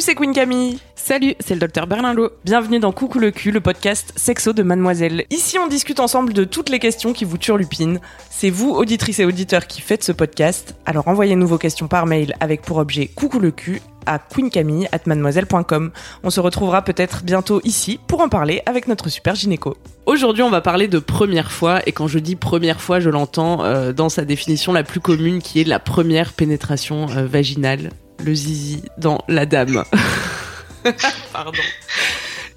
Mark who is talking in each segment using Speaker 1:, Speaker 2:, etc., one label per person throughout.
Speaker 1: Coucou, c'est Queen Camille. Salut, c'est le docteur Berlinlot. Bienvenue dans Coucou le cul, le podcast sexo de Mademoiselle. Ici, on discute ensemble de toutes les questions qui vous turlupinent. C'est vous, auditrices et auditeurs, qui faites ce podcast. Alors envoyez-nous vos questions par mail avec pour objet Coucou le cul à queencamille@mademoiselle.com. On se retrouvera peut-être bientôt ici pour en parler avec notre super gynéco. Aujourd'hui, on va parler de première fois et quand je dis première fois, je l'entends euh, dans sa définition la plus commune qui est la première pénétration euh, vaginale, le zizi dans la dame. Pardon.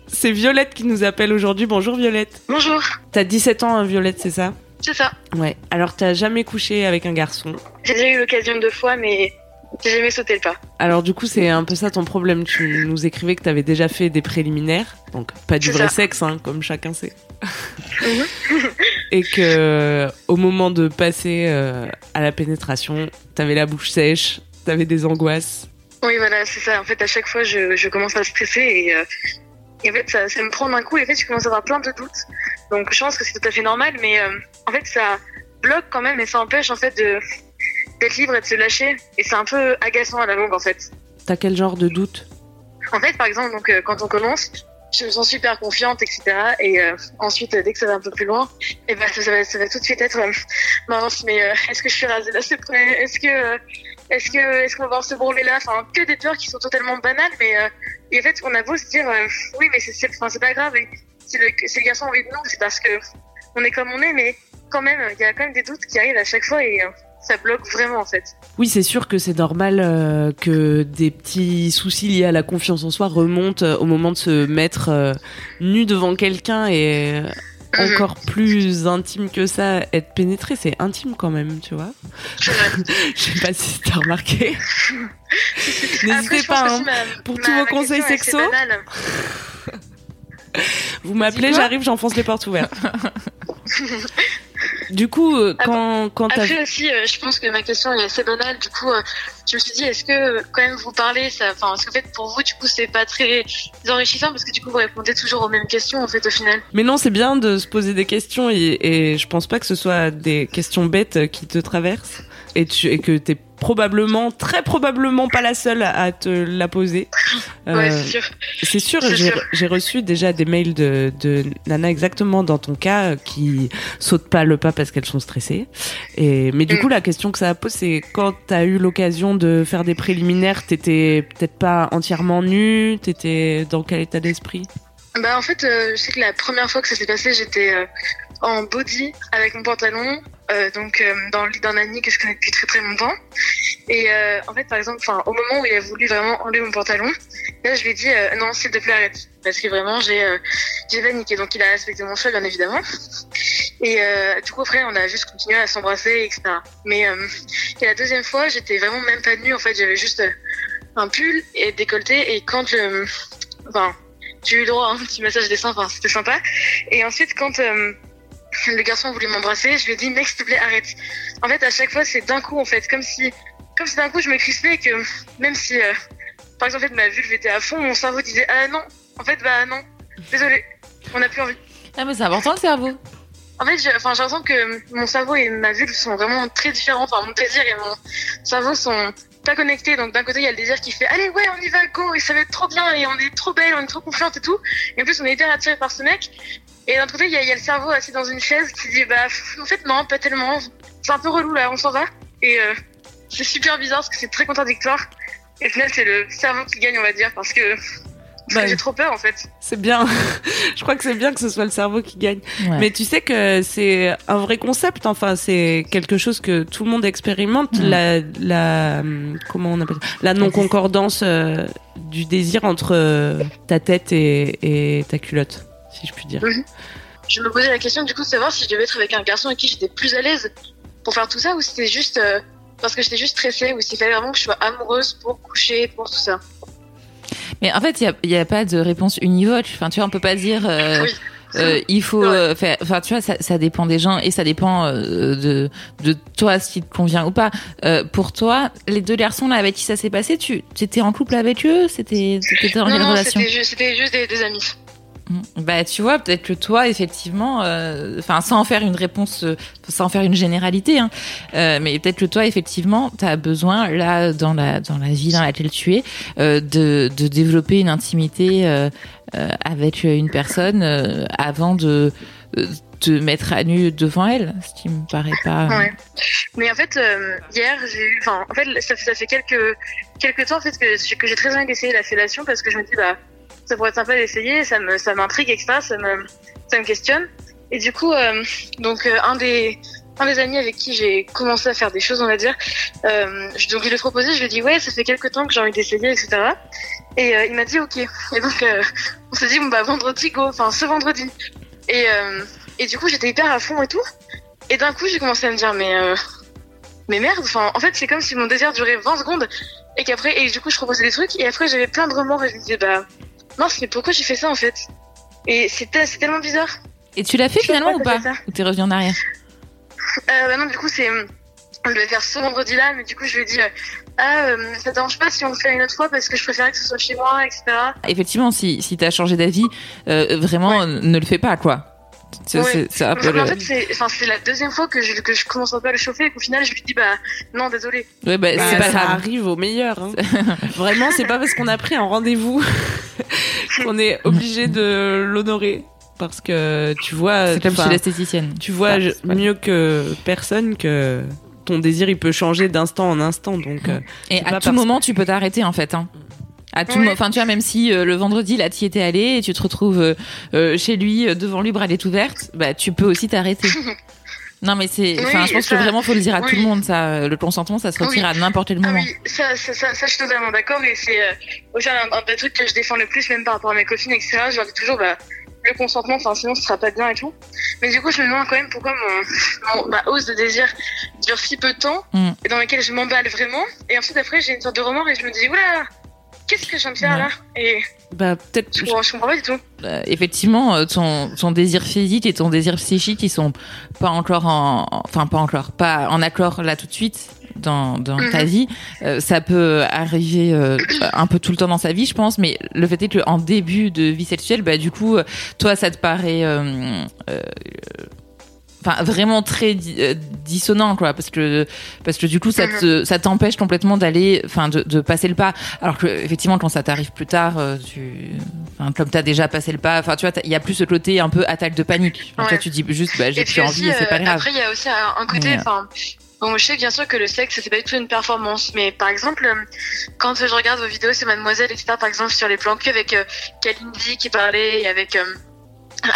Speaker 1: C'est Violette qui nous appelle aujourd'hui. Bonjour Violette.
Speaker 2: Bonjour,
Speaker 1: T'as 17 ans, hein, Violette, c'est ça?
Speaker 2: C'est ça.
Speaker 1: Ouais. Alors t'as jamais couché avec un garçon?
Speaker 2: J'ai déjà eu l'occasion deux fois, mais j'ai jamais sauté le pas.
Speaker 1: Alors du coup, c'est un peu ça ton problème. Tu nous écrivais que t'avais déjà fait des préliminaires, donc pas du vrai
Speaker 2: ça.
Speaker 1: sexe, hein, comme chacun sait. Et que au moment de passer euh, à la pénétration, t'avais la bouche sèche, t'avais des angoisses.
Speaker 2: Oui, voilà, c'est ça. En fait, à chaque fois, je, je commence à stresser et, euh, et en fait, ça, ça me prend d'un coup et en fait, je commence à avoir plein de doutes. Donc, je pense que c'est tout à fait normal, mais euh, en fait, ça bloque quand même et ça empêche en fait de d'être libre et de se lâcher. Et c'est un peu agaçant à la longue, en fait.
Speaker 1: T'as quel genre de doute?
Speaker 2: En fait, par exemple, donc, euh, quand on commence, je me sens super confiante, etc. Et euh, ensuite, dès que ça va un peu plus loin, et ben, ça, ça va, ça va tout de suite être euh, mince, mais euh, est-ce que je suis rasée là? C'est près Est-ce que, est-ce que, est-ce qu'on va se brûler là? Enfin, que des peurs qui sont totalement banales, mais euh, et en fait, on a beau se dire, euh, oui, mais c'est, enfin, c'est pas grave. Et si le, si le garçon a envie de nous, c'est parce que on est comme on est, mais quand même, il y a quand même des doutes qui arrivent à chaque fois et euh, ça bloque vraiment en fait.
Speaker 1: Oui, c'est sûr que c'est normal euh, que des petits soucis liés à la confiance en soi remontent euh, au moment de se mettre euh, nu devant quelqu'un et. Encore plus intime que ça, être pénétré, c'est intime quand même, tu vois. Je sais pas si t'as remarqué. N'hésitez pas, hein. Pour tous vos conseils
Speaker 2: banale.
Speaker 1: vous m'appelez, j'arrive, j'enfonce les portes ouvertes. Du coup, euh,
Speaker 2: Ah
Speaker 1: quand, quand.
Speaker 2: Après aussi, euh, je pense que ma question est assez banale. Du coup, euh, je me suis dit, est-ce que quand même vous parlez, ça, enfin, qu'en fait pour vous, du coup, c'est pas très enrichissant parce que du coup, vous répondez toujours aux mêmes questions en fait au final.
Speaker 1: Mais non, c'est bien de se poser des questions et, et je pense pas que ce soit des questions bêtes qui te traversent et, tu, et que t'es probablement, très probablement pas la seule à te la poser.
Speaker 2: Ouais,
Speaker 1: Euh,
Speaker 2: c'est sûr.
Speaker 1: c'est sûr,
Speaker 2: c'est
Speaker 1: j'ai
Speaker 2: sûr.
Speaker 1: j'ai reçu déjà des mails de, de Nana exactement dans ton cas euh, qui sautent pas le pas parce qu'elles sont stressées. Et mais du
Speaker 2: Mm.
Speaker 1: coup, la question que ça pose, c'est quand t'as eu l'occasion de faire des préliminaires, t'étais peut-être pas entièrement nue, t'étais dans quel état d'esprit?
Speaker 2: Bah en fait, euh, je sais que la première fois que ça s'est passé, j'étais euh, en body avec mon pantalon, euh, donc euh, dans le lit d'un ami que je connais depuis très très longtemps. Et euh, en fait, par exemple, enfin au moment où il a voulu vraiment enlever mon pantalon, là je lui ai dit euh, non s'il te plaît arrête, parce que vraiment j'ai euh, j'ai paniqué. Donc il a respecté mon choix bien évidemment. Et euh, du coup après on a juste continué à s'embrasser etc. Mais et la deuxième fois j'étais vraiment même pas nue en fait, j'avais juste un pull et décolleté et quand je enfin j'ai eu droit à un petit massage des seins, enfin c'était sympa. Et ensuite, quand le garçon voulait m'embrasser, je lui ai dit mec s'il te plaît arrête. En fait, à chaque fois c'est d'un coup en fait, comme si, comme si d'un coup je me crispais et que même si, euh, par exemple, en fait, ma vulve était à fond, mon cerveau disait ah non, en fait bah non, désolé, on n'a plus envie.
Speaker 3: Ah, mais c'est important le cerveau.
Speaker 2: En fait, j'ai l'impression que mon cerveau et ma vulve sont vraiment très différents. Enfin, mon désir et mon cerveau sont pas connectés. Donc, d'un côté, il y a le désir qui fait Allez, ouais, on y va, go, et ça va être trop bien, et on est trop belle, on est trop confiante et tout. Et en plus, on est hyper attiré par ce mec. Et d'un côté, il y, a, il y a le cerveau assis dans une chaise qui dit Bah, en fait, non, pas tellement. C'est un peu relou là, on s'en va. Et euh, c'est super bizarre parce que c'est très contradictoire. Et au final, c'est le cerveau qui gagne, on va dire, parce que,
Speaker 1: Bah,
Speaker 2: j'ai trop peur en fait.
Speaker 1: C'est bien. Je crois que c'est bien que ce soit le cerveau qui gagne.
Speaker 3: Ouais.
Speaker 1: Mais tu sais que c'est un vrai concept. Enfin, c'est quelque chose que tout le monde expérimente. La, la, hum, comment on appelle ça? La non concordance euh, du désir entre euh, ta tête et, et ta culotte, si je puis dire.
Speaker 2: je me posais la question du coup de savoir si je devais être avec un garçon avec qui j'étais plus à l'aise pour faire tout ça ou si c'était juste euh, parce que j'étais juste stressée ou s'il fallait vraiment que je sois amoureuse pour coucher, pour tout ça.
Speaker 3: Mais en fait, il n'y a, a, pas de réponse univoque. Enfin, tu vois, on peut pas dire. Euh, euh, il faut faire. Enfin, tu vois, ça, ça, dépend des gens et ça dépend de de toi ce qui te convient ou pas. Pour toi, les deux garçons là avec qui ça s'est passé, tu étais en couple avec eux? C'était c'était
Speaker 2: dans quelle relation? C'était juste des, des amis.
Speaker 3: Bah, tu vois, peut-être que toi, effectivement, euh, enfin, sans en faire une réponse, euh, sans en faire une généralité, hein, euh, mais peut-être que toi, effectivement, tu as besoin, là, dans la, dans la vie dans laquelle tu es, de, de développer une intimité avec une personne avant de te mettre à nu devant elle, ce qui me paraît pas.
Speaker 2: Ouais. Mais en fait, hier, j'ai eu, enfin, en fait, ça, ça, fait quelques quelques temps en fait que, que j'ai très envie d'essayer la fellation parce que je me dis bah ça pourrait être sympa d'essayer, ça me, ça m'intrigue, etc. Ça me, ça me questionne. Et du coup, euh, donc euh, un des, un des amis avec qui j'ai commencé à faire des choses, on va dire, euh, donc je lui ai proposé, je lui ai dit ouais, ça fait quelques temps que j'ai envie d'essayer, etc. Et euh, il m'a dit ok. Et donc on s'est dit bon bah vendredi go, enfin ce vendredi. Et et du coup j'étais hyper à fond et tout. Et d'un coup j'ai commencé à me dire mais mais merde, enfin en fait c'est comme si mon désir durait 20 secondes et qu'après et du coup je proposais des trucs et après j'avais plein de remords et je me disais bah non, mais pourquoi j'ai fait ça en fait? Et c'est tellement bizarre.
Speaker 3: Et tu l'as fait finalement ou pas Ou t'es revenu en arrière?
Speaker 2: Euh, bah non, du coup, c'est. On devait faire ce vendredi là, mais du coup, je lui ai dit euh, Ah, euh, ça te dérange pas si on le fait une autre fois parce que je préférais que ce soit chez moi, etc.
Speaker 3: Effectivement, si, si t'as changé d'avis, euh, vraiment, ne le fais pas, quoi.
Speaker 2: C'est En fait, c'est la deuxième fois que je, que je commence un peu à le chauffer et qu'au final, je lui dis bah non, désolé.
Speaker 1: Ouais, bah, bah pas ça arrive au meilleur. Hein. Vraiment, c'est pas parce qu'on a pris un rendez-vous qu'on est obligé de l'honorer. Parce que tu vois.
Speaker 3: C'est comme chez l'esthéticienne.
Speaker 1: Tu vois mieux que personne que ton désir il peut changer d'instant en instant donc euh,
Speaker 3: et à tout moment tu peux t'arrêter en fait hein. À tout enfin tu vois même si euh, le vendredi là tu y étais allé et tu te retrouves euh, euh chez lui devant lui bras est ouverte, bah tu peux aussi t'arrêter. non mais c'est enfin je pense que vraiment faut le dire à tout le monde ça le consentement ça se retire à n'importe quel ah moment. oui,
Speaker 2: ça, ça, ça, ça, je suis totalement d'accord et c'est aussi un, un, des trucs que je défends le plus même par rapport à mes copines etc. Je leur dis toujours bah le consentement, enfin sinon ce sera pas bien et tout. Mais du coup, je me demande quand même pourquoi mon, ma hausse de désir dure si peu de temps mm. et dans laquelle je m'emballe vraiment. Et ensuite après, j'ai une sorte de remords et je me dis oula, qu'est-ce que je viens de faire là Et
Speaker 1: bah peut-être.
Speaker 2: Je, je, comprends pas du tout.
Speaker 3: Bah, effectivement, euh, ton, ton désir physique et ton désir psychique, ils sont pas encore en, enfin pas encore, pas en accord là tout de suite dans, dans ta mhm. vie. Euh, ça peut arriver euh, un peu tout le temps dans sa vie, je pense, mais le fait est que en début de vie sexuelle, bah du coup, toi, ça te paraît enfin vraiment très euh, dissonant quoi parce que parce que du coup ça te, ça t'empêche complètement d'aller enfin de, de, passer le pas. Alors que effectivement quand ça t'arrive plus tard euh, tu enfin comme t'as déjà passé le pas enfin tu vois il y a plus ce côté un peu attaque de panique. Toi tu dis juste bah j'ai plus envie et c'est pas euh, grave.
Speaker 2: après il y a aussi un, côté enfin Bon, je sais bien sûr que le sexe, c'est pas du tout une performance, mais par exemple, quand je regarde vos vidéos sur Mademoiselle, etc., par exemple, sur les plans cul avec euh, Kalindi qui parlait, et avec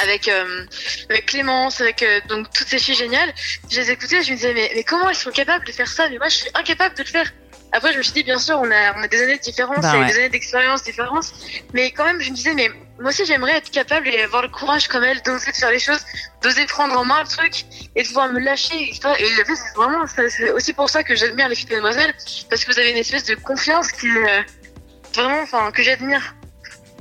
Speaker 2: avec euh, avec Clémence, avec euh, donc toutes ces filles géniales. Je les écoutais, je me disais mais, mais comment elles sont capables de faire ça? Mais moi je suis incapable de le faire. Après je me suis dit bien sûr on a on a des années de différence, bah des années d'expérience différentes, mais quand même je me disais mais moi aussi j'aimerais être capable et avoir le courage comme elle d'oser faire les choses, d'oser prendre en main le truc et de pouvoir me lâcher. Et, c'est vraiment c'est aussi pour ça que j'admire les filles de Mademoiselle parce que vous avez une espèce de confiance qui euh, vraiment enfin que j'admire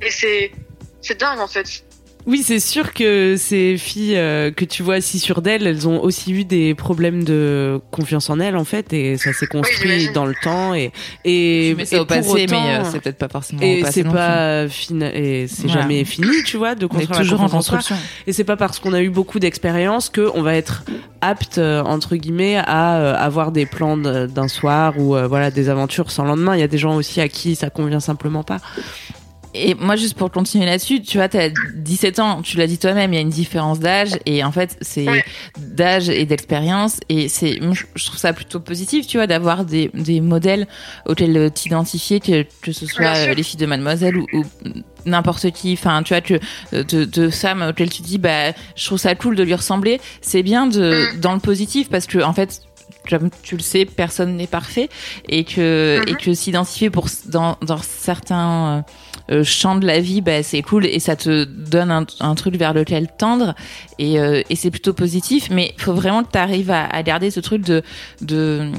Speaker 2: et c'est c'est dingue en fait.
Speaker 1: Oui, c'est sûr que ces filles euh, que tu vois assis sur d'elles, elles ont aussi eu des problèmes de confiance en elles en fait, et ça s'est construit dans le temps et et,
Speaker 3: ça au passé, mais euh, c'est peut-être pas forcément.
Speaker 1: Et c'est pas fini et c'est jamais fini, tu vois, de construire
Speaker 3: toujours en construction.
Speaker 1: Et c'est pas parce qu'on a eu beaucoup d'expérience que on va être apte euh, entre guillemets à avoir des plans d'un soir ou voilà des aventures sans lendemain. Il y a des gens aussi à qui ça convient simplement pas.
Speaker 3: Et moi, juste pour continuer là-dessus, tu vois, tu as 17 ans, tu l'as dit toi-même, il y a une différence d'âge, et en fait, c'est d'âge et d'expérience, et c'est, je trouve ça plutôt positif, tu vois, d'avoir des, des modèles auxquels t'identifier, que, que ce soit les filles de Mademoiselle ou, n'importe qui, enfin, tu vois, que de, de femmes auxquelles tu dis, bah, je trouve ça cool de lui ressembler, c'est bien de, mm. dans le positif, parce que, en fait, comme tu le sais, personne n'est parfait et que et
Speaker 2: Mhm.
Speaker 3: que s'identifier pour dans dans certains euh, champs de la vie, bah, c'est cool et ça te donne un, un truc vers lequel tendre et, euh, et c'est plutôt positif. Mais faut vraiment que tu arrives à, à garder ce truc de de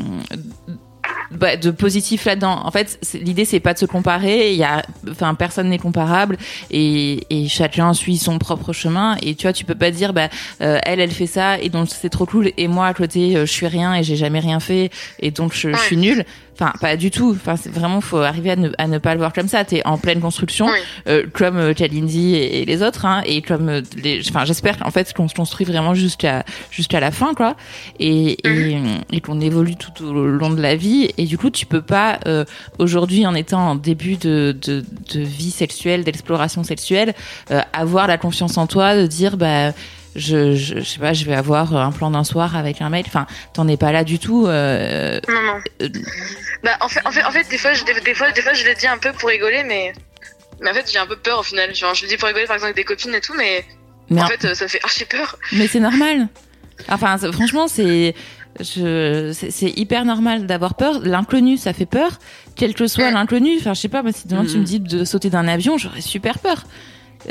Speaker 3: bah, de positif là-dedans. En fait, l'idée c'est pas de se comparer. Il y a, enfin, personne n'est comparable et, et chacun suit son propre chemin. Et tu vois, tu peux pas dire, bah, euh, elle, elle fait ça et donc c'est trop cool. Et moi à côté, euh, je suis rien et j'ai jamais rien fait et donc je, suis nulle. Enfin, pas du tout. Enfin, c'est vraiment, faut arriver à ne, à ne pas le voir comme ça. T'es en pleine construction,
Speaker 2: Oui.
Speaker 3: euh, comme euh, Kalindi et, et les autres, hein, et comme euh, les. Enfin, j'espère en fait qu'on se construit vraiment jusqu'à jusqu'à la fin, quoi, et et, et qu'on évolue tout au long de la vie. Et du coup, tu peux pas euh, aujourd'hui, en étant en début de de, de vie sexuelle, d'exploration sexuelle, euh, avoir la confiance en toi, de dire bah je, je, je sais pas, je vais avoir un plan d'un soir avec un mec. Enfin, t'en es pas là du tout. Euh,
Speaker 2: Non, non.
Speaker 3: euh,
Speaker 2: Bah, en fait, en fait, en fait des, fois, je, des, des fois, des fois, je le dis un peu pour rigoler, mais, mais en fait, j'ai un peu peur au final. Genre, je le dis pour rigoler, par exemple, avec des copines et tout, mais,
Speaker 3: mais
Speaker 2: en
Speaker 3: en-
Speaker 2: fait, euh, ça me fait archi peur.
Speaker 3: Mais c'est normal. Enfin, franchement, c'est je c'est c'est hyper normal d'avoir peur. L'inconnu, ça fait peur, quel que soit
Speaker 2: Mm.
Speaker 3: l'inconnu. Enfin, je sais pas, moi, si demain tu me dis de sauter d'un avion, j'aurais super peur.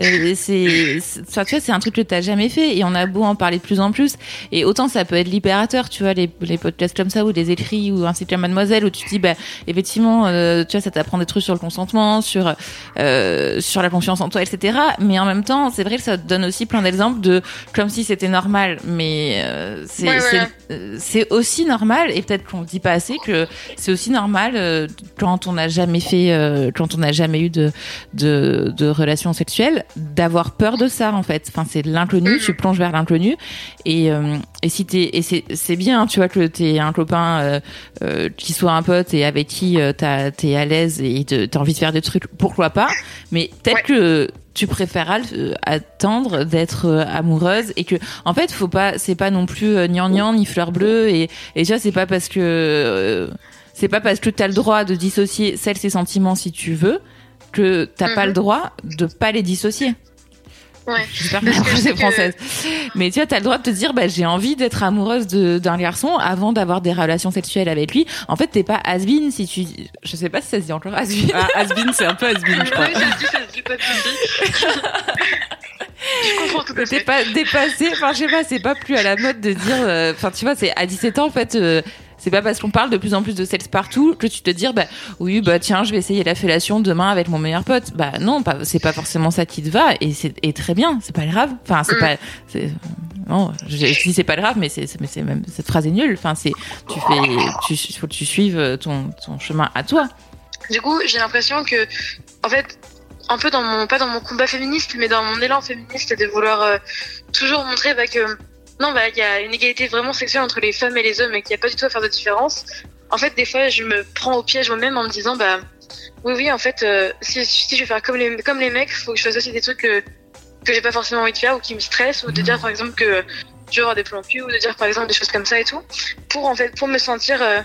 Speaker 3: Euh, c'est, tu vois, c'est un truc que t'as jamais fait et on a beau en parler de plus en plus. Et autant ça peut être libérateur, tu vois, les, les podcasts comme ça ou des écrits ou un site comme Mademoiselle où tu te dis, bah, effectivement, euh, tu vois, ça t'apprend des trucs sur le consentement, sur euh, sur la confiance en toi, etc. Mais en même temps, c'est vrai que ça te donne aussi plein d'exemples de comme si c'était normal, mais euh, c'est
Speaker 2: Ouais,
Speaker 3: euh, c'est aussi normal et peut-être qu'on le dit pas assez que c'est aussi normal euh, quand on n'a jamais fait, euh, quand on n'a jamais eu de de, de relations sexuelles, d'avoir peur de ça en fait. Enfin, c'est de l'inconnu,
Speaker 2: Mhm.
Speaker 3: tu plonges vers l'inconnu et euh, et si t'es et c'est c'est bien, tu vois que t'es un copain euh, euh, qui soit un pote et avec qui euh, t'as- t'es à l'aise et t'as envie de faire des trucs, pourquoi pas. Mais peut-être
Speaker 2: Ouais.
Speaker 3: que tu préféreras euh, attendre d'être euh, amoureuse et que en fait faut pas c'est pas non plus euh, gnangnan ni fleur bleue et et tu vois c'est pas parce que euh, c'est pas parce que t'as le droit de dissocier celles ses sentiments si tu veux que t'as pas
Speaker 2: Mhm.
Speaker 3: le droit de pas les dissocier.
Speaker 2: Ouais.
Speaker 3: J'espère que ma phrase
Speaker 2: que-
Speaker 3: française. Mais tu vois, t'as le droit de te dire, bah, j'ai envie d'être amoureuse de- d'un garçon avant d'avoir des relations sexuelles avec lui. En fait, t'es pas has-been si tu, je sais pas si ça se dit encore has-been.
Speaker 1: Ah, Asbin, c'est un peu Asbin, je crois.
Speaker 2: Oui, ça se dit, ça se dit, pas. Je comprends tout à
Speaker 3: T'es
Speaker 2: fait.
Speaker 3: pas dépassé, enfin je sais pas, c'est pas plus à la mode de dire, euh, enfin tu vois, c'est à 17 ans en fait, euh, c'est pas parce qu'on parle de plus en plus de sexe partout que tu te dire, bah oui, bah tiens, je vais essayer la fellation demain avec mon meilleur pote. Bah non, c'est pas forcément ça qui te va et c'est et très bien, c'est pas grave. Enfin c'est
Speaker 2: Mm.
Speaker 3: pas, non, je, je dis c'est pas grave, mais c'est, c'est- mais c'est même cette phrase est nulle. Enfin c'est, tu fais, tu faut que tu suives ton ton chemin à toi.
Speaker 2: Du coup, j'ai l'impression que, en fait, un peu dans mon, pas dans mon combat féministe, mais dans mon élan féministe de vouloir euh, toujours montrer bah, que, non, bah, il y a une égalité vraiment sexuelle entre les femmes et les hommes et qu'il n'y a pas du tout à faire de différence. En fait, des fois, je me prends au piège moi-même en me disant, bah, oui, oui, en fait, euh, si, je vais faire comme les, comme les mecs, faut que je fasse aussi des trucs que, que j'ai pas forcément envie de faire ou qui me stressent ou de dire, par exemple, que je vais avoir des plans cul ou de dire, par exemple, des choses comme ça et tout. Pour, en fait, pour me sentir, euh,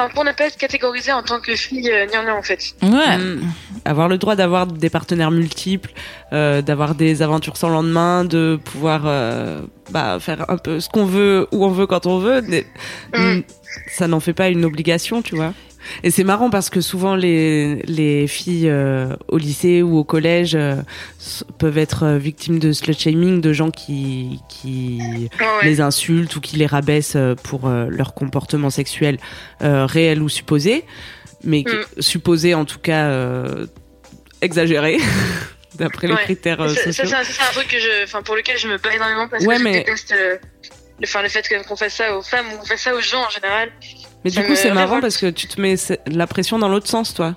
Speaker 2: enfin, pour ne pas être catégorisée en tant que fille euh, gnangnan, en fait.
Speaker 3: Ouais.
Speaker 1: Mm. Avoir le droit d'avoir des partenaires multiples, euh, d'avoir des aventures sans lendemain, de pouvoir euh, bah, faire un peu ce qu'on veut, où on veut, quand on veut, mais,
Speaker 2: mm,
Speaker 1: ça n'en fait pas une obligation, tu vois. Et c'est marrant parce que souvent les, les filles euh, au lycée ou au collège euh, peuvent être euh, victimes de slut shaming, de gens qui, qui
Speaker 2: ouais.
Speaker 1: les insultent ou qui les rabaissent pour euh, leur comportement sexuel réel ou supposé, mais
Speaker 2: Mm.
Speaker 1: supposé en tout cas exagéré d'après les critères
Speaker 2: Ça,
Speaker 1: sociaux.
Speaker 2: c'est un, ça, c'est un truc que je, pour lequel je me bats énormément parce
Speaker 1: Ouais,
Speaker 2: que
Speaker 1: mais-
Speaker 2: je déteste enfin, le fait qu'on fasse ça aux femmes ou qu'on fasse ça aux gens en général.
Speaker 1: Mais du coup, c'est marrant parce que tu te mets la pression dans l'autre sens, toi.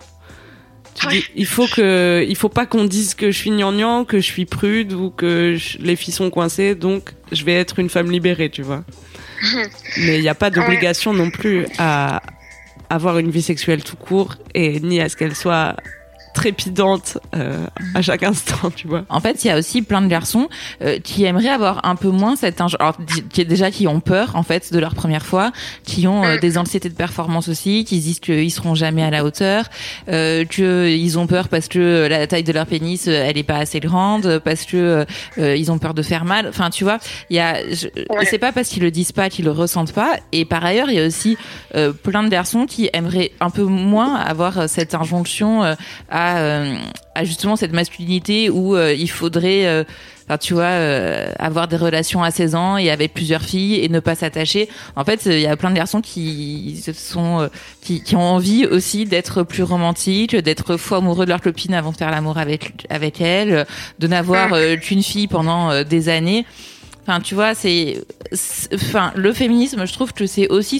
Speaker 1: Tu
Speaker 2: Ouais.
Speaker 1: dis, il faut que, il faut pas qu'on dise que je suis gnangnan, que je suis prude ou que je- les filles sont coincées, donc je vais être une femme libérée, tu vois. Mais il n'y a pas d'obligation non plus à avoir une vie sexuelle tout court et ni à ce qu'elle soit trépidante euh, à chaque instant, tu vois.
Speaker 3: En fait, il y a aussi plein de garçons euh, qui aimeraient avoir un peu moins cette inj- alors qui déjà qui ont peur en fait de leur première fois, qui ont euh, des anxiétés de performance aussi, qui se disent qu'ils seront jamais à la hauteur, euh, que ils ont peur parce que la taille de leur pénis euh, elle est pas assez grande, parce que euh, ils ont peur de faire mal. Enfin, tu vois, il y a je-
Speaker 2: Ouais.
Speaker 3: c'est pas parce qu'ils le disent pas qu'ils le ressentent pas. Et par ailleurs, il y a aussi euh, plein de garçons qui aimeraient un peu moins avoir cette injonction euh, à, euh, à justement cette masculinité où euh, il faudrait euh, Enfin, tu vois, euh, avoir des relations à 16 ans et avec plusieurs filles et ne pas s'attacher. En fait, il y a plein de garçons qui se sont, euh, qui, qui ont envie aussi d'être plus romantiques, d'être fou amoureux de leur copine avant de faire l'amour avec avec elle, de n'avoir qu'une fille pendant des années. Enfin, tu vois, c'est, c'est- enfin, le féminisme, je trouve que c'est aussi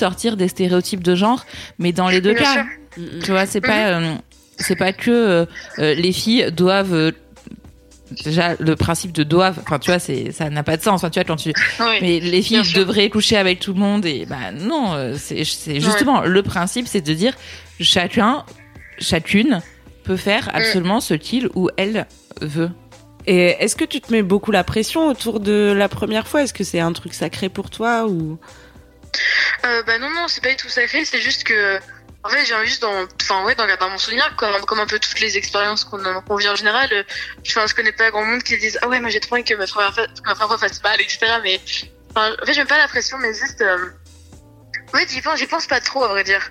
Speaker 3: Sortir des stéréotypes de genre, mais dans les deux
Speaker 2: Bien
Speaker 3: cas.
Speaker 2: sûr.
Speaker 3: Tu vois, c'est pas, euh, c'est pas que euh, euh, les filles doivent euh, déjà le principe de doivent. Enfin, tu vois, c'est ça n'a pas de sens. Enfin, tu vois, quand tu
Speaker 2: Oui.
Speaker 3: mais les filles
Speaker 2: Bien sûr.
Speaker 3: devraient coucher avec tout le monde et bah non, c'est c'est justement le principe, c'est de dire chacun, chacune peut faire absolument ce qu'il ou elle veut.
Speaker 1: Et est-ce que tu te mets beaucoup la pression autour de la première fois? Est-ce que c'est un truc sacré pour toi ou?
Speaker 2: Euh, bah non, non, c'est pas du tout sacré, c'est juste que. En fait, j'ai envie juste dans, enfin, ouais, dans mon souvenir, comme, comme un peu toutes les expériences qu'on vit en général, euh, je connais pas grand monde qui disent, ah ouais, moi j'ai trop envie que ma première fois, fois fasse mal, etc. Mais, en fait, mets pas la pression, mais juste, euh... ouais, j'y pense, pense pas trop, à vrai dire.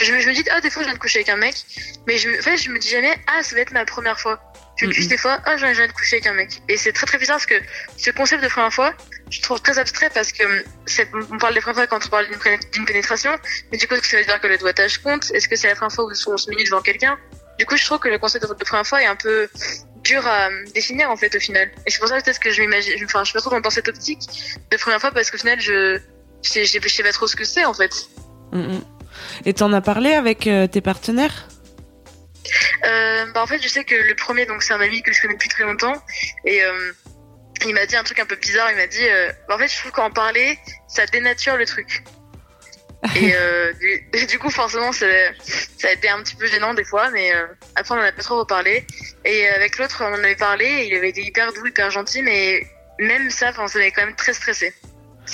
Speaker 2: Je, me- je me dis, ah, des fois, je viens de coucher avec un mec, mais je, en fait, je me dis jamais, ah, ça va être ma première fois. Je me dis juste des fois, ah, viens de coucher avec un mec. Et c'est très très bizarre parce que ce concept de première fois, je trouve très abstrait parce que c'est- on parle des premières fois quand on parle d'une péné- d'une pénétration, mais du coup, est-ce que ça veut dire que le doigtage compte? Est-ce que c'est la première fois où on se met devant quelqu'un? Du coup, je trouve que le concept de première fois est un peu dur à hum, définir en fait au final. Et c'est pour ça peut-être que je m'imagine, enfin, je pas trop dans cette optique de première fois parce qu'au final, je, je, sais- je, pas trop ce que c'est en fait.
Speaker 1: Mm, mm. Et t'en as parlé avec euh, tes partenaires?
Speaker 2: Bah en fait, je sais que le premier, donc c'est un ami que je connais depuis très longtemps, et euh, il m'a dit un truc un peu bizarre. Il m'a dit, euh, bah, en fait, je trouve qu'en parler, ça dénature le truc. Et euh, du, du coup, forcément, ça, a été un petit peu gênant des fois, mais euh, après, on en a pas trop reparlé. Et avec l'autre, on en avait parlé, et il avait été hyper doux, hyper gentil, mais même ça, ça m'avait quand même très stressé.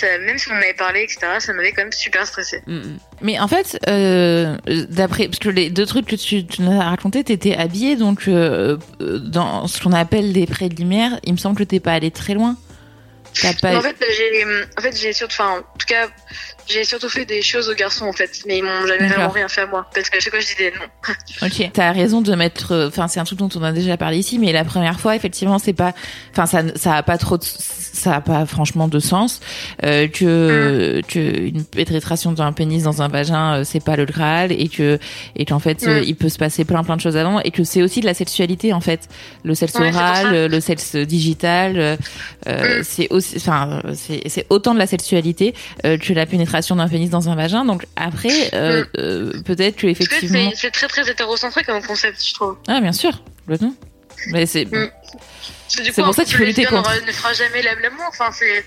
Speaker 2: Même si on en avait parlé, etc., ça m'avait quand même super stressé.
Speaker 1: Mm, mm.
Speaker 3: Mais en fait, euh, d'après parce que les deux trucs que tu, tu nous as raconté, t'étais habillée donc euh, euh, dans ce qu'on appelle les préliminaires. Il me semble que t'es pas allé très loin. Pas.
Speaker 2: En fait, j'ai, en fait, j'ai surtout, enfin, en tout cas, j'ai surtout fait des choses aux garçons, en fait, mais ils m'ont jamais vraiment rien fait à moi, parce qu'à chaque fois, je disais non.
Speaker 3: Ok. T'as raison de mettre. euh, Enfin, c'est un truc dont on a déjà parlé ici, mais la première fois, effectivement, c'est pas. Enfin, ça, ça a pas trop. De, ça a pas franchement de sens. Euh, que que une pénétration d'un pénis dans un vagin, euh, c'est pas le Graal, et que et qu'en fait, euh,
Speaker 2: Mm.
Speaker 3: il peut se passer plein plein de choses avant, et que c'est aussi de la sexualité en fait. Le sexe
Speaker 2: Ouais,
Speaker 3: oral, le sexe digital, euh, euh,
Speaker 2: Mm.
Speaker 3: c'est aussi. Enfin, c'est autant de la sexualité euh, que la pénétration d'un pénis dans un vagin. Donc après, euh,
Speaker 2: Mm.
Speaker 3: euh, peut-être que effectivement.
Speaker 2: c'est, très très hétérocentré comme concept, je trouve.
Speaker 3: Ah bien sûr, complètement. Mais c'est
Speaker 2: Mm.
Speaker 3: C'est pour ça qu'il faut lutter contre.
Speaker 2: Ne fera jamais la- l'amour. Enfin, c'est,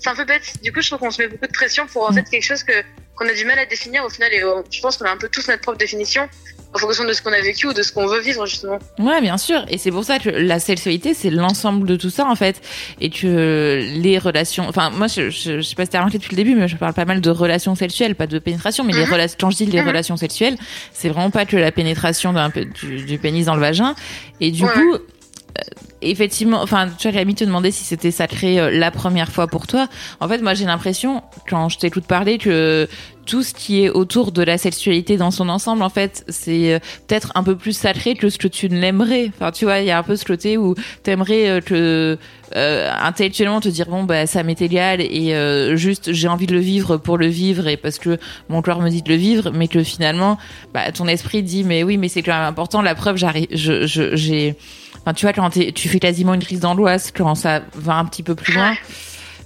Speaker 2: c'est un peu bête. Du coup, je trouve qu'on se met beaucoup de pression pour en
Speaker 3: Mm.
Speaker 2: fait quelque chose que qu'on a du mal à définir au final. Et je pense qu'on a un peu tous notre propre définition en fonction de ce qu'on a vécu ou de ce qu'on veut vivre justement.
Speaker 3: ouais, bien sûr. Et c'est pour ça que la sexualité, c'est l'ensemble de tout ça en fait, et que les relations. Enfin, moi, je, je, je sais pas si t'as remarqué depuis le début, mais je parle pas mal de relations sexuelles, pas de pénétration, mais les
Speaker 2: Mhm.
Speaker 3: relations. Quand je dis les
Speaker 2: Mhm.
Speaker 3: relations sexuelles, c'est vraiment pas que la pénétration du, du pénis dans le vagin. Et du
Speaker 2: Ouais.
Speaker 3: coup. Effectivement, enfin, tu vois, Camille te demandait si c'était sacré euh, la première fois pour toi. En fait, moi, j'ai l'impression, quand je t'écoute parler, que tout ce qui est autour de la sexualité dans son ensemble, en fait, c'est euh, peut-être un peu plus sacré que ce que tu ne l'aimerais. Enfin, tu vois, il y a un peu ce côté où t'aimerais euh, que euh, intellectuellement te dire bon bah ça m'est égal et euh, juste j'ai envie de le vivre pour le vivre et parce que mon corps me dit de le vivre, mais que finalement, bah, ton esprit dit mais oui, mais c'est quand même important. La preuve, j'arrive, je- j'ai, enfin, tu vois, quand tu fais quasiment une crise d'angoisse, quand ça va un petit peu plus loin.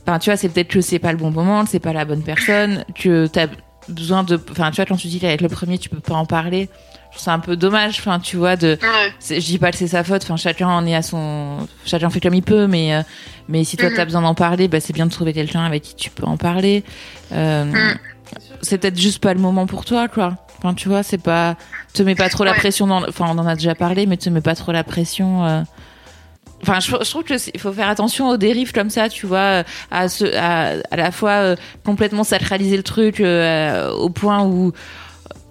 Speaker 3: Enfin, tu vois, c'est peut-être que c'est pas le bon moment, que c'est pas la bonne personne, que t'as besoin de, enfin, tu vois, quand tu dis qu'avec le premier, tu peux pas en parler. je trouve ça un peu dommage, enfin, tu vois, de, c'est- je dis pas que c'est sa faute, enfin, chacun en est à son, chacun fait comme il peut, mais, euh, mais si toi
Speaker 2: Mhm.
Speaker 3: t'as besoin d'en parler, bah, c'est bien de trouver quelqu'un avec qui tu peux en parler. Euh,
Speaker 2: Mhm.
Speaker 3: C'est peut-être juste pas le moment pour toi, quoi. Enfin, tu vois, c'est pas, te mets pas trop la
Speaker 2: Ouais.
Speaker 3: pression dans, enfin, on en a déjà parlé, mais te mets pas trop la pression, euh, Enfin, je, je trouve que il faut faire attention aux dérives comme ça, tu vois, à ce, à, à la fois euh, complètement sacraliser le truc euh, au point où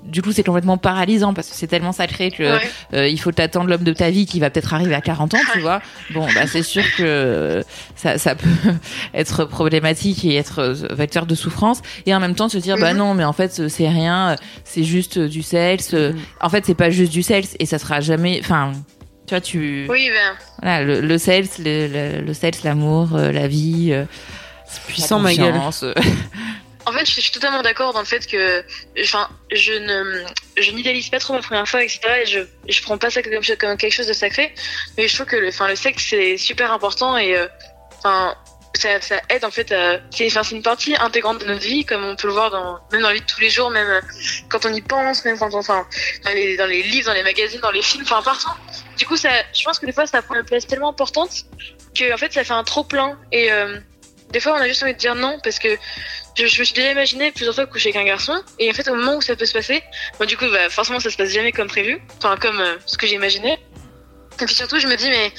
Speaker 3: du coup c'est complètement paralysant parce que c'est tellement sacré que
Speaker 2: Ouais.
Speaker 3: euh, il faut t'attendre l'homme de ta vie qui va peut-être arriver à 40 ans, tu vois. Bon, bah c'est sûr que euh, ça, ça peut être problématique et être euh, vecteur de souffrance et en même temps se dire bah
Speaker 2: Mhm.
Speaker 3: non, mais en fait c'est rien, c'est juste euh, du sexe. euh, En fait, c'est pas juste du sexe et ça sera jamais enfin tu vois tu
Speaker 2: Oui, ben,
Speaker 3: voilà, le, le sexe, le, le, le sexe, l'amour, euh, la vie, euh,
Speaker 1: Puissant, ma gueule.
Speaker 2: En fait, je suis totalement d'accord dans le fait que, je ne, je n'idéalise pas trop ma première fois, etc. Et je, je prends pas ça comme, quelque chose de sacré. Mais je trouve que, le, enfin, le sexe c'est super important et, euh, ça, ça aide en fait. à- C'est, enfin, c'est une partie intégrante de notre vie, comme on peut le voir dans, même dans la vie de tous les jours, même euh, quand on y pense, même quand on, enfin, dans les, livres, dans les magazines, dans les films, enfin, partout. Du coup, je pense que des fois, ça prend une place tellement importante que, en fait, ça fait un trop plein et. euh, des fois, on a juste envie de dire non parce que je, me suis déjà imaginé plusieurs fois coucher avec un garçon et en fait au moment où ça peut se passer bon du coup bah, forcément ça se passe jamais comme prévu. Enfin comme euh, ce que j'ai imaginé et puis surtout je me dis mais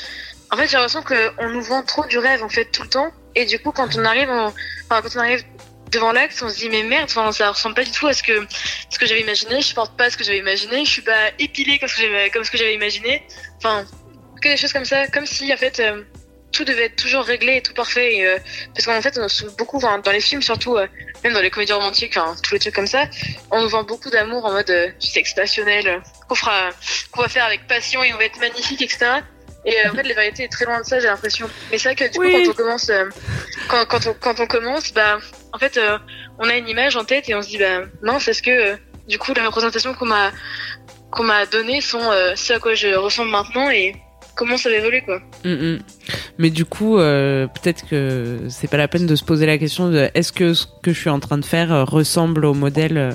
Speaker 2: en fait j'ai l'impression qu'on nous vend trop du rêve en fait tout le temps. Et du coup quand on arrive en- enfin quand on arrive devant l'acte on se dit mais merde enfin ça ressemble pas du tout à ce que ce que j'avais imaginé. Je porte pas ce que j'avais imaginé. Je suis pas épilée comme ce que j'avais comme ce que j'avais imaginé. Enfin que des choses comme ça. Comme si en fait euh, tout devait être toujours réglé et tout parfait et, euh, parce qu'en fait on se beaucoup enfin, dans les films surtout euh, même dans les comédies romantiques enfin tous les trucs comme ça on nous vend beaucoup d'amour en mode euh, sexe passionnel euh, qu'on fera qu'on va faire avec passion et on va être magnifique etc et euh, en fait la vérité est très loin de ça j'ai l'impression mais c'est vrai que du
Speaker 1: Oui.
Speaker 2: coup quand on commence euh, quand, quand on quand on commence bah en fait euh, on a une image en tête et on se dit bah mince est-ce que euh, du coup la représentation qu'on m'a qu'on m'a donnée sont euh, ce à quoi je ressemble maintenant et comment ça va évoluer quoi
Speaker 1: Mm, mm. Mais du coup, euh, peut-être que c'est pas la peine de se poser la question de est-ce que ce que je suis en train de faire euh, ressemble au modèle euh,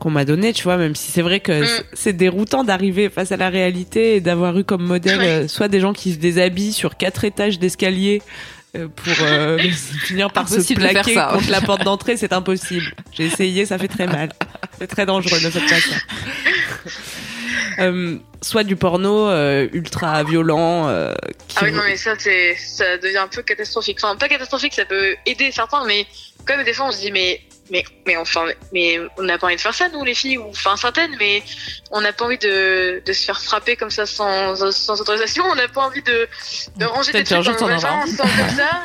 Speaker 1: qu'on m'a donné, tu vois, même si c'est vrai que
Speaker 2: Mm.
Speaker 1: c'est déroutant d'arriver face à la réalité et d'avoir eu comme modèle
Speaker 2: Ouais.
Speaker 1: soit des gens qui se déshabillent sur quatre étages d'escalier pour euh, finir par se
Speaker 3: Impossible de faire
Speaker 1: plaquer
Speaker 3: ça, ouais.
Speaker 1: contre la porte d'entrée, c'est impossible. J'ai essayé, ça fait très mal. C'est très dangereux, faites pas ça. Euh, soit du porno euh, ultra violent. euh, qui
Speaker 2: Ah oui, non, mais ça, ça devient un peu catastrophique. Enfin, pas catastrophique, ça peut aider certains, mais quand même, des fois, on se dit, mais, mais, mais enfin, mais on n'a pas envie de faire ça, nous, les filles, ou, enfin, certaines, mais on n'a pas envie de, de se faire frapper comme ça sans, sans autorisation, on n'a pas envie de, de ranger des trucs dans comme ça.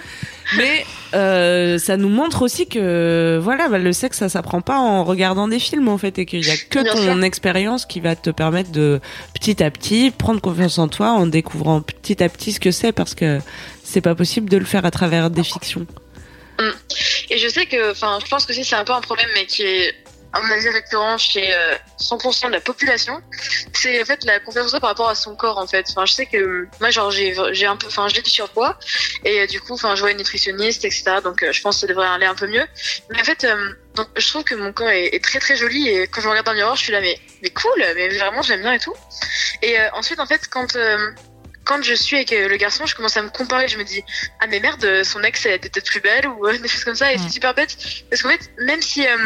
Speaker 1: Mais euh, ça nous montre aussi que voilà, bah, le sexe ça s'apprend pas en regardant des films en fait et qu'il y a que
Speaker 2: Bien
Speaker 1: ton
Speaker 2: sûr.
Speaker 1: expérience qui va te permettre de petit à petit prendre confiance en toi en découvrant petit à petit ce que c'est parce que c'est pas possible de le faire à travers des fictions.
Speaker 2: Et je sais que, enfin, je pense que si c'est un peu un problème, mais qui est, à mon avis, récurrent chez euh, 100% de la population, c'est en fait la confiance en soi par rapport à son corps, en fait. Enfin, je sais que euh, moi, genre, j'ai, un peu, enfin, j'ai du surpoids, et euh, du coup, enfin, je vois une nutritionniste, etc. Donc, euh, je pense que ça devrait aller un peu mieux. Mais en fait, euh, donc, je trouve que mon corps est, est très très joli, et quand je me regarde dans le miroir, je suis là, mais, mais cool, mais vraiment, j'aime bien et tout. Et euh, ensuite, en fait, quand euh, quand je suis avec euh, le garçon, je commence à me comparer. Je me dis, ah mais merde, euh, son ex elle était peut-être plus belle ou euh, des choses comme ça. Et
Speaker 3: Mm.
Speaker 2: c'est super bête parce qu'en fait, même si euh,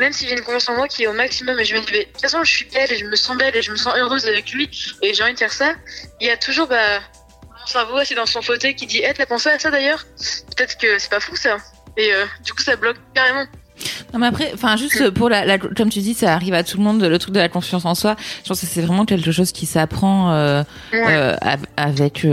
Speaker 2: même si j'ai une confiance en moi qui est au maximum, et je me dis, de toute façon, je suis belle et je me sens belle et je me sens heureuse avec lui et j'ai envie de faire ça. Il y a toujours bah mon cerveau assis dans son fauteuil qui dit, eh t'as pensé à ça d'ailleurs? Peut-être que c'est pas fou ça. Et euh, du coup, ça bloque carrément.
Speaker 3: Non mais après, enfin juste pour la, la- comme tu dis, ça arrive à tout le monde le truc de la confiance en soi. Je pense que c'est vraiment quelque chose qui s'apprend euh,
Speaker 2: Ouais.
Speaker 3: euh, av- avec,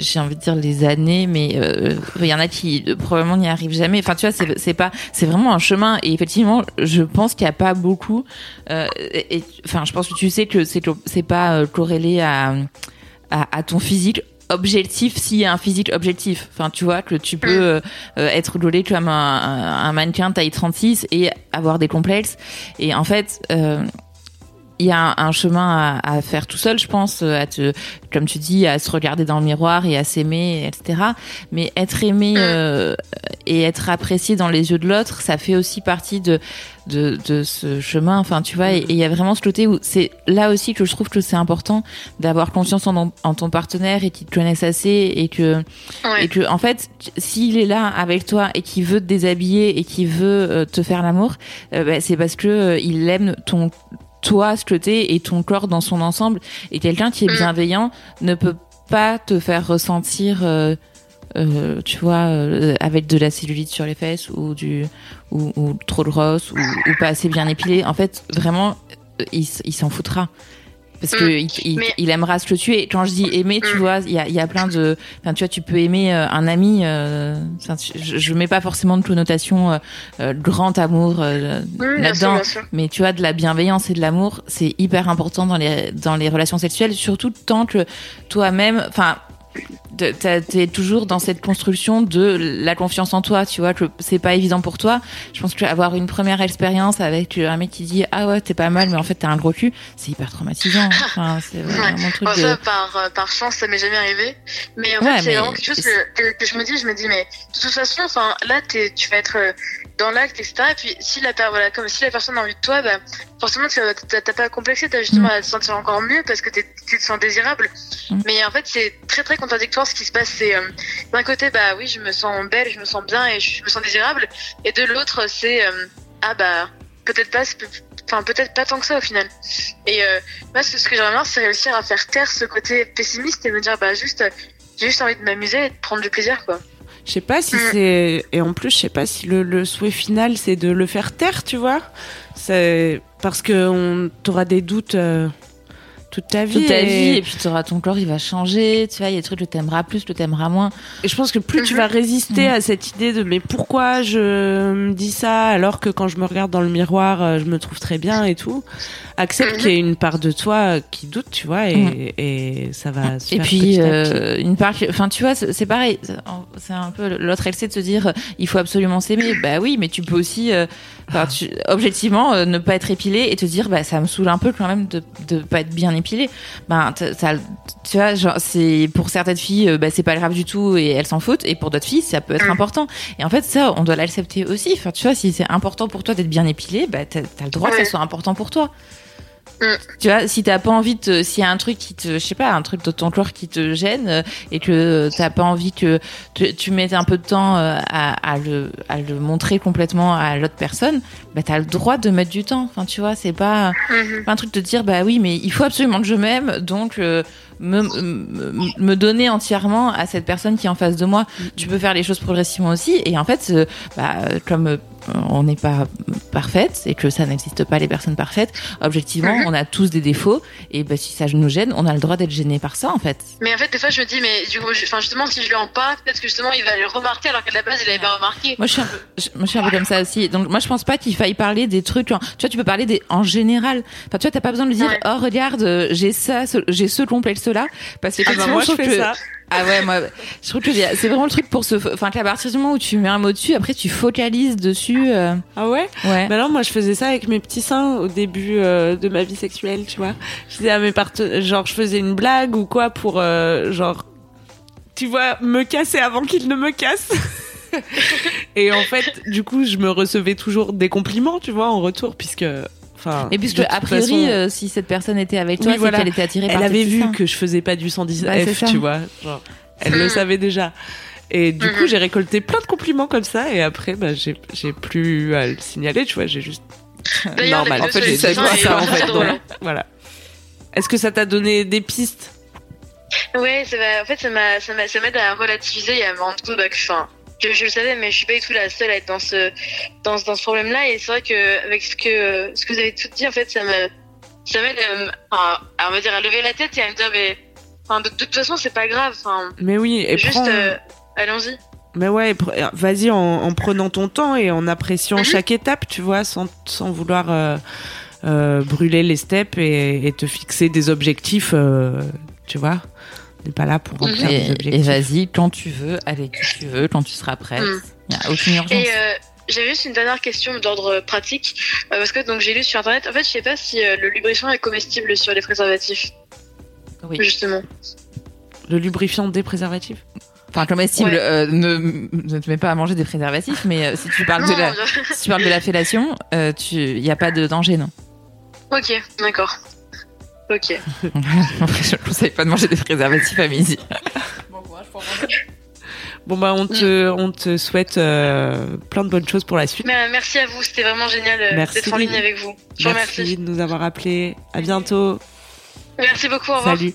Speaker 3: j'ai envie de dire les années, mais euh, il y en a qui euh, probablement n'y arrivent jamais. Enfin tu vois, c'est c'est pas, c'est vraiment un chemin. Et effectivement, je pense qu'il y a pas beaucoup. euh, et et- enfin, je pense que tu sais que c'est c'est pas euh, corrélé à, à à ton physique objectif s'il y a un physique objectif. Enfin, tu vois, que tu peux euh, euh, être gaulé comme un, un, un mannequin taille 36 et avoir des complexes. Et en fait, euh, il y a un, un chemin à, à faire tout seul, je pense, euh, à te, comme tu dis, à se regarder dans le miroir et à s'aimer, etc. Mais être aimé euh, et être apprécié dans les yeux de l'autre, ça fait aussi partie de, de, de ce chemin. Enfin, tu vois, et et il y a vraiment ce côté où c'est là aussi que je trouve que c'est important d'avoir confiance en, en ton partenaire et qu'il te connaisse assez et que
Speaker 2: Ouais.
Speaker 3: et que en fait s'il est là avec toi et qu'il veut te déshabiller et qu'il veut euh, te faire l'amour euh, bah, c'est parce que euh, il aime ton toi ce que t'es et ton corps dans son ensemble. Et quelqu'un qui est
Speaker 2: Mm.
Speaker 3: bienveillant ne peut pas te faire ressentir euh, euh, tu vois euh, avec de la cellulite sur les fesses ou du ou, ou trop de grosse ou, ou pas assez bien épilé en fait vraiment il, il s'en foutra parce que
Speaker 2: Mm.
Speaker 3: il, il,
Speaker 2: Mais-
Speaker 3: il aimera ce que tu es. Quand je dis aimer, tu
Speaker 2: Mm.
Speaker 3: vois, il y a, y a plein de, enfin, tu vois, tu peux aimer euh, un ami. euh, je, je mets pas forcément de connotation euh, euh, grand amour euh, là-dedans, mais tu vois, de la bienveillance et de l'amour, c'est hyper important dans les dans les relations sexuelles, surtout tant que toi-même, enfin. T'es toujours dans cette construction de la confiance en toi, tu vois, que c'est pas évident pour toi. Je pense qu'avoir une première expérience avec un mec qui dit ah ouais t'es pas mal, mais en fait t'as un gros cul, c'est hyper traumatisant. Enfin, c'est vraiment un truc de.
Speaker 2: par, euh, par chance, ça m'est jamais arrivé. Mais en
Speaker 3: Ouais,
Speaker 2: fait, c'est
Speaker 3: mais-
Speaker 2: vraiment quelque chose que, que, que je me dis, je me dis, mais de toute façon, enfin, là, t'es, tu vas être euh, dans l'acte, etc. Et puis, si la, per- voilà, comme si la personne a envie de toi, bah, forcément, t'as pas à complexer, t'as justement
Speaker 3: Mm.
Speaker 2: à te sentir encore mieux parce que tu te sens désirable.
Speaker 3: Mm.
Speaker 2: Mais en fait, c'est très, très contradictoire ce qui se passe. C'est, euh, d'un côté, bah oui, je me sens belle, je me sens bien et je me sens désirable. Et de l'autre, c'est, euh, ah bah, peut-être pas, enfin, peut-être pas tant que ça au final. Et euh, moi, ce que j'aimerais bien, c'est réussir à faire taire ce côté pessimiste et me dire, bah juste, j'ai juste envie de m'amuser et de prendre du plaisir, quoi.
Speaker 1: Je sais pas si
Speaker 2: Mm.
Speaker 1: c'est et en plus je sais pas si le, le souhait final c'est de le faire taire, tu vois. C'est parce que on t'aura des doutes euh, toute ta vie.
Speaker 3: toute ta
Speaker 1: et,
Speaker 3: vie et puis t'auras ton corps il va changer tu vois il y a des trucs que t'aimeras plus que t'aimeras moins
Speaker 1: et je pense que plus tu
Speaker 2: Mhm.
Speaker 1: vas résister
Speaker 3: Mm.
Speaker 1: à cette idée de mais pourquoi je me dis ça alors que quand je me regarde dans le miroir euh, je me trouve très bien et tout. Accepte
Speaker 2: Mhm.
Speaker 1: qu'il y ait une part de toi qui doute, tu vois, et,
Speaker 3: Mm.
Speaker 1: et ça va se
Speaker 3: et
Speaker 1: faire
Speaker 3: puis
Speaker 1: petit à petit.
Speaker 3: euh, une part enfin tu vois c'est pareil c'est un peu l'autre excès de se dire euh, il faut absolument s'aimer bah oui mais tu peux aussi euh, tu- objectivement euh, ne pas être épilé et te dire bah ça me saoule un peu quand même de de pas être bien épilé ben t'as- tu vois c'est pour certaines filles euh, bah c'est pas grave du tout et elles s'en foutent. Et pour d'autres filles ça peut être
Speaker 2: Mm.
Speaker 3: important. Et en fait ça on doit l'accepter aussi. Enfin tu vois si c'est important pour toi d'être bien épilé bah t'as as le droit que ça soit important pour toi. Tu vois, si t'as pas envie de, s'il y a un truc qui te, je sais pas, un truc de ton corps qui te gêne euh, et que t'as pas envie que tu, tu mettes un peu de temps euh, à, à le, à le montrer complètement à l'autre personne, bah t'as le droit de mettre du temps. Enfin, tu vois, c'est pas,
Speaker 2: Mhm.
Speaker 3: pas un truc de dire bah oui, mais il faut absolument que je m'aime, donc euh, me, me, me donner entièrement à cette personne qui est en face de moi. Tu peux faire les choses progressivement aussi, et en fait, bah, comme on n'est pas parfaite et que ça n'existe pas les personnes parfaites, objectivement,
Speaker 2: Mhm.
Speaker 3: on a tous des défauts, et bah, si ça nous gêne, on a le droit d'être gêné par ça, en fait.
Speaker 2: Mais en fait, des fois, je me dis, mais du coup, je- enfin, justement, si je lui en parle, peut-être que justement, il va le remarquer alors qu'à la base, il avait pas remarqué.
Speaker 3: Moi, je suis un peu, je, moi, je suis un peu comme ça aussi. Donc, moi, je pense pas qu'il faille parler des trucs. Tu vois, tu peux parler des en général. Enfin, tu vois, t'as pas besoin de dire,
Speaker 2: Ouais.
Speaker 3: oh, regarde, euh, j'ai ça, j'ai ce complexe-là. Parce que
Speaker 1: Ah bah, moi,
Speaker 3: je
Speaker 1: fais
Speaker 3: que,
Speaker 1: ça.
Speaker 3: Ah ouais, moi, je trouve que c'est vraiment le truc pour se, enfin, qu'à partir du moment où tu mets un mot dessus, après, tu focalises dessus, euh,
Speaker 1: Ah ouais?
Speaker 3: Ouais.
Speaker 1: Bah non, moi je faisais ça avec mes petits seins au début euh, de ma vie sexuelle, tu vois. Je disais à mes partenaires, genre je faisais une blague ou quoi pour euh, genre, tu vois, me casser avant qu'ils ne me cassent. Et en fait, du coup, je me recevais toujours des compliments, tu vois, en retour, puisque, enfin.
Speaker 3: Et puisque, a priori,
Speaker 1: façon,
Speaker 3: euh, si cette personne était avec toi,
Speaker 1: Oui,
Speaker 3: c'est
Speaker 1: voilà.
Speaker 3: qu'elle était attirée par
Speaker 1: elle avait vu que je faisais pas du 110F,
Speaker 3: Bah, c'est ça.
Speaker 1: tu vois. Genre, elle le
Speaker 2: Mm.
Speaker 1: savait déjà. Et du coup, j'ai récolté plein de compliments comme ça, et après, bah, j'ai j'ai plus à le signaler, tu vois, j'ai juste normal. En fait, j'ai ça, ça, en fait. donc, voilà. Est-ce que ça t'a donné des pistes?
Speaker 2: Ouais, ça va, en fait, ça m'a, ça m'a, ça m'aide à relativiser et à me rendre compte bah, que, enfin, je, je le savais, mais je suis pas du tout la seule à être dans ce, dans, dans ce problème-là. Et c'est vrai que avec ce que, ce que vous avez tout dit, en fait, ça me, ça m'aide, euh, à, dire, à lever la tête et à me dire, mais, enfin, de, de toute façon, c'est pas grave. Enfin,
Speaker 1: Mais oui, et
Speaker 2: juste,
Speaker 1: prends-
Speaker 2: euh, allons-y.
Speaker 1: Mais ouais, vas-y en, en prenant ton temps et en appréciant
Speaker 2: Mhm.
Speaker 1: chaque étape, tu vois, sans, sans vouloir euh, euh, brûler les steps et, et te fixer des objectifs, tu vois. N'est pas là pour remplir des
Speaker 3: Et, et vas-y, quand tu veux, avec qui tu veux, quand tu seras prête.
Speaker 2: Mm.
Speaker 3: Il n'y a aucune urgence.
Speaker 2: Et euh, j'avais juste une dernière question d'ordre pratique, euh, parce que donc j'ai lu sur internet. En fait, je sais pas si euh, le lubrifiant est comestible sur les préservatifs,
Speaker 3: Oui.
Speaker 2: justement.
Speaker 1: Le lubrifiant des préservatifs?
Speaker 3: Enfin, comestible,
Speaker 2: Ouais.
Speaker 3: euh, ne, ne te mets pas à manger des préservatifs, mais euh, si tu parles de la,
Speaker 2: je-
Speaker 3: si tu parles de la fellation, euh, tu, il n'y a pas de danger, non?
Speaker 2: ok, d'accord. Ok.
Speaker 3: Après, je ne conseille pas de manger des préservatifs à midi.
Speaker 1: Bon bah on te, on te souhaite euh, plein de bonnes choses pour la suite.
Speaker 2: Mais, euh, merci à vous, c'était vraiment génial euh, d'être en ligne avec vous. Je vous
Speaker 1: Merci
Speaker 2: remercie.
Speaker 1: de nous avoir appelés. À bientôt.
Speaker 2: Merci beaucoup, au revoir.
Speaker 1: Salut.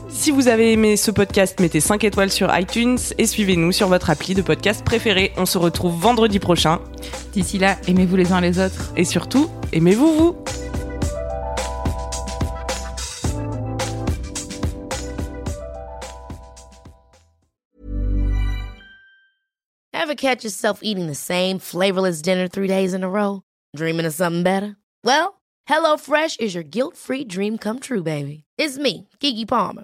Speaker 1: Si vous avez aimé ce podcast, mettez 5 étoiles sur iTunes et suivez-nous sur votre appli de podcast préféré. On se retrouve vendredi prochain
Speaker 3: D'ici là, aimez-vous les uns les autres.
Speaker 1: et surtout, aimez-vous vous.
Speaker 4: Ever catch yourself eating the same flavorless dinner three days in a row? Dreaming of something better? Well, HelloFresh is your guilt-free dream come true, baby. It's me, Kiki Palmer.